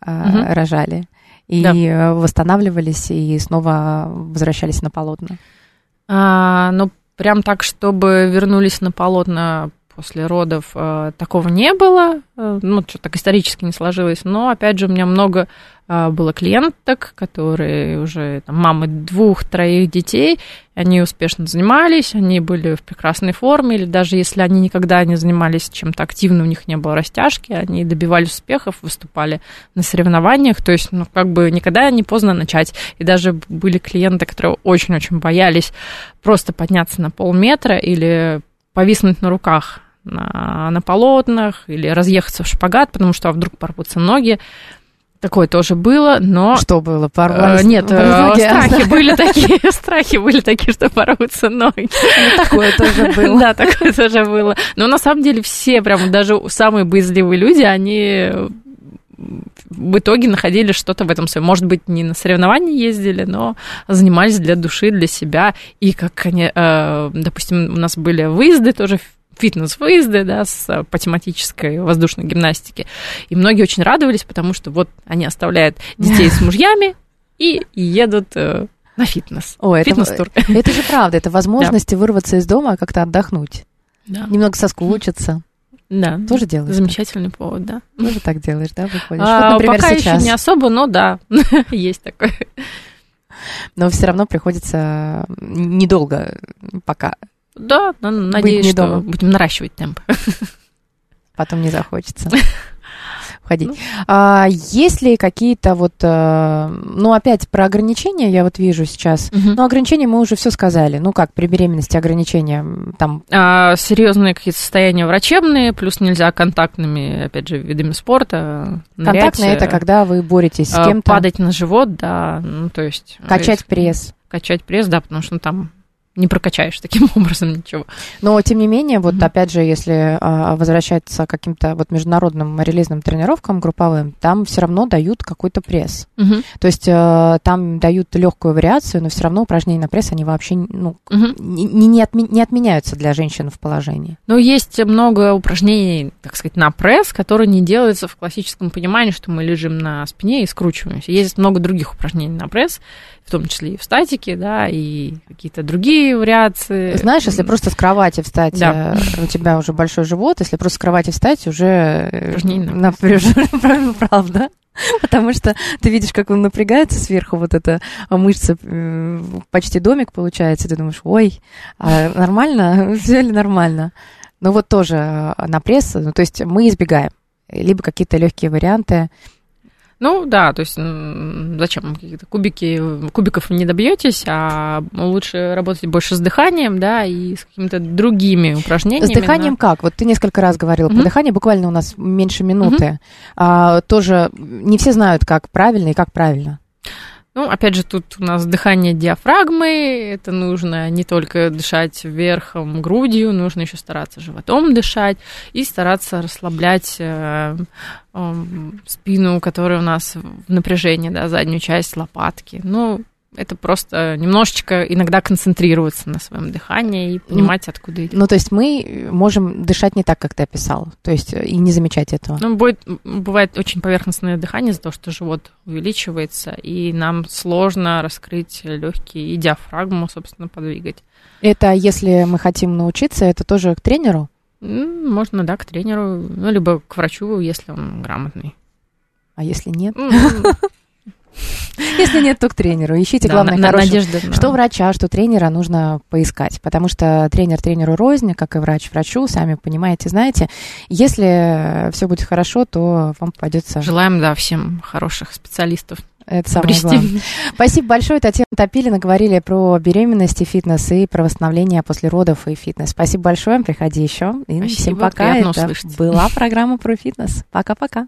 а, рожали и Да. восстанавливались, и снова возвращались на полотна. А, ну, прям так, чтобы вернулись на полотна после родов, э, такого не было. Э, Ну, что так исторически не сложилось. Но, опять же, у меня много было клиенток, которые уже там, мамы двух-троих детей, они успешно занимались, они были в прекрасной форме, или даже если они никогда не занимались чем-то активным, у них не было растяжки, они добивались успехов, выступали на соревнованиях, то есть, ну, как бы никогда не поздно начать. И даже были клиенты, которые очень-очень боялись просто подняться на полметра или повиснуть на руках на, на полотнах или разъехаться в шпагат, потому что а вдруг порвутся ноги. Такое тоже было, но... Что было? Э, Порвались Нет, э, ноги? страхи были такие, страхи были такие, что порвутся ноги. Ну, такое тоже было. Да, такое тоже было. Но на самом деле все, прям даже самые боязливые люди, они в итоге находили что-то в этом своем. Может быть, не на соревнования ездили, но занимались для души, для себя. И как они, э, допустим, у нас были выезды тоже фитнес-выезды, да, с, э, по тематической воздушной гимнастике. И многие очень радовались, потому что вот они оставляют детей с мужьями и, едут э, на фитнес. О, это, Фитнес-тур. это же правда, это возможность вырваться из дома, как-то отдохнуть. Да. Немного соскучиться. Да, Тоже делаешь? замечательный повод, да. так? Тоже так делаешь, да, выходишь? А, вот, например, пока сейчас. еще не особо, но да, есть такое. Но все равно приходится недолго пока, Да, но надеюсь, что дома. будем наращивать темп. потом не захочется ходить. А, есть ли какие-то вот, э, ну, опять про ограничения я вот вижу сейчас. Ну, ограничения мы уже все сказали. Ну, как при беременности ограничения там А, серьезные какие-то состояния врачебные, плюс нельзя контактными, опять же, видами спорта. нырять, контактные, это э, когда вы боретесь с а, кем-то, Падать на живот, да, ну, то есть... качать э, пресс. Качать пресс, да, потому что ну, там не прокачаешь таким образом ничего. Но, тем не менее, вот Мгм. опять же, если а, возвращаться к каким-то вот международным релизным тренировкам групповым, там все равно дают какой-то пресс. То есть э, там дают легкую вариацию, но все равно упражнения на пресс, они вообще ну, Мгм. не, не, отме- не отменяются для женщин в положении. Ну, есть много упражнений, так сказать, на пресс, которые не делаются в классическом понимании, что мы лежим на спине и скручиваемся. Есть много других упражнений на пресс, в том числе и в статике, да, и какие-то другие вариации. Знаешь, если просто с кровати встать, Да. э, у тебя уже большой живот, если просто с кровати встать, уже э, Упражнение на напряжение, правда? Потому что ты видишь, как он напрягается сверху, вот эта мышца, э, почти домик получается, ты думаешь, ой, а нормально, все ли нормально? Ну вот тоже э, на пресс, ну, то есть мы избегаем, либо какие-то легкие варианты. Ну да, то есть зачем какие-то кубики, кубиков не добьетесь, а лучше работать больше с дыханием, да, и с какими-то другими упражнениями. С дыханием как? Вот ты несколько раз говорила про Мгм. дыхание, буквально у нас меньше минуты. А, тоже не все знают, как правильно и как правильно. Ну, опять же, тут у нас дыхание диафрагмы, это нужно не только дышать верхом, грудью, нужно еще стараться животом дышать и стараться расслаблять э, эм, спину, которая у нас в напряжении, да, заднюю часть лопатки. Ну, это просто немножечко иногда концентрироваться на своем дыхании и понимать, откуда идет. Ну, то есть мы можем дышать не так, как ты описал, то есть э, и не замечать этого. Ну, будет, бывает очень поверхностное дыхание из-за того, что живот увеличивается, и нам сложно раскрыть легкие и диафрагму, собственно, подвигать. Это если мы хотим научиться, это тоже к тренеру? Можно, да, к тренеру, ну, либо к врачу, если он грамотный. А если нет? Если нет, то к тренеру. Ищите, да, главное, на- хорошего- надежда на- Что врача, что тренера нужно поискать, потому что тренер тренеру рознь, как и врач врачу, сами понимаете, знаете. Если все будет хорошо, то вам попадется Желаем, да, всем хороших специалистов это самое обрести. главное. Спасибо большое, Татьяна Топилина. Говорили про беременность и фитнес, и про восстановление после родов и фитнес. Спасибо большое, приходи еще. И Спасибо, всем пока. Это услышать. была программа про фитнес. Пока-пока.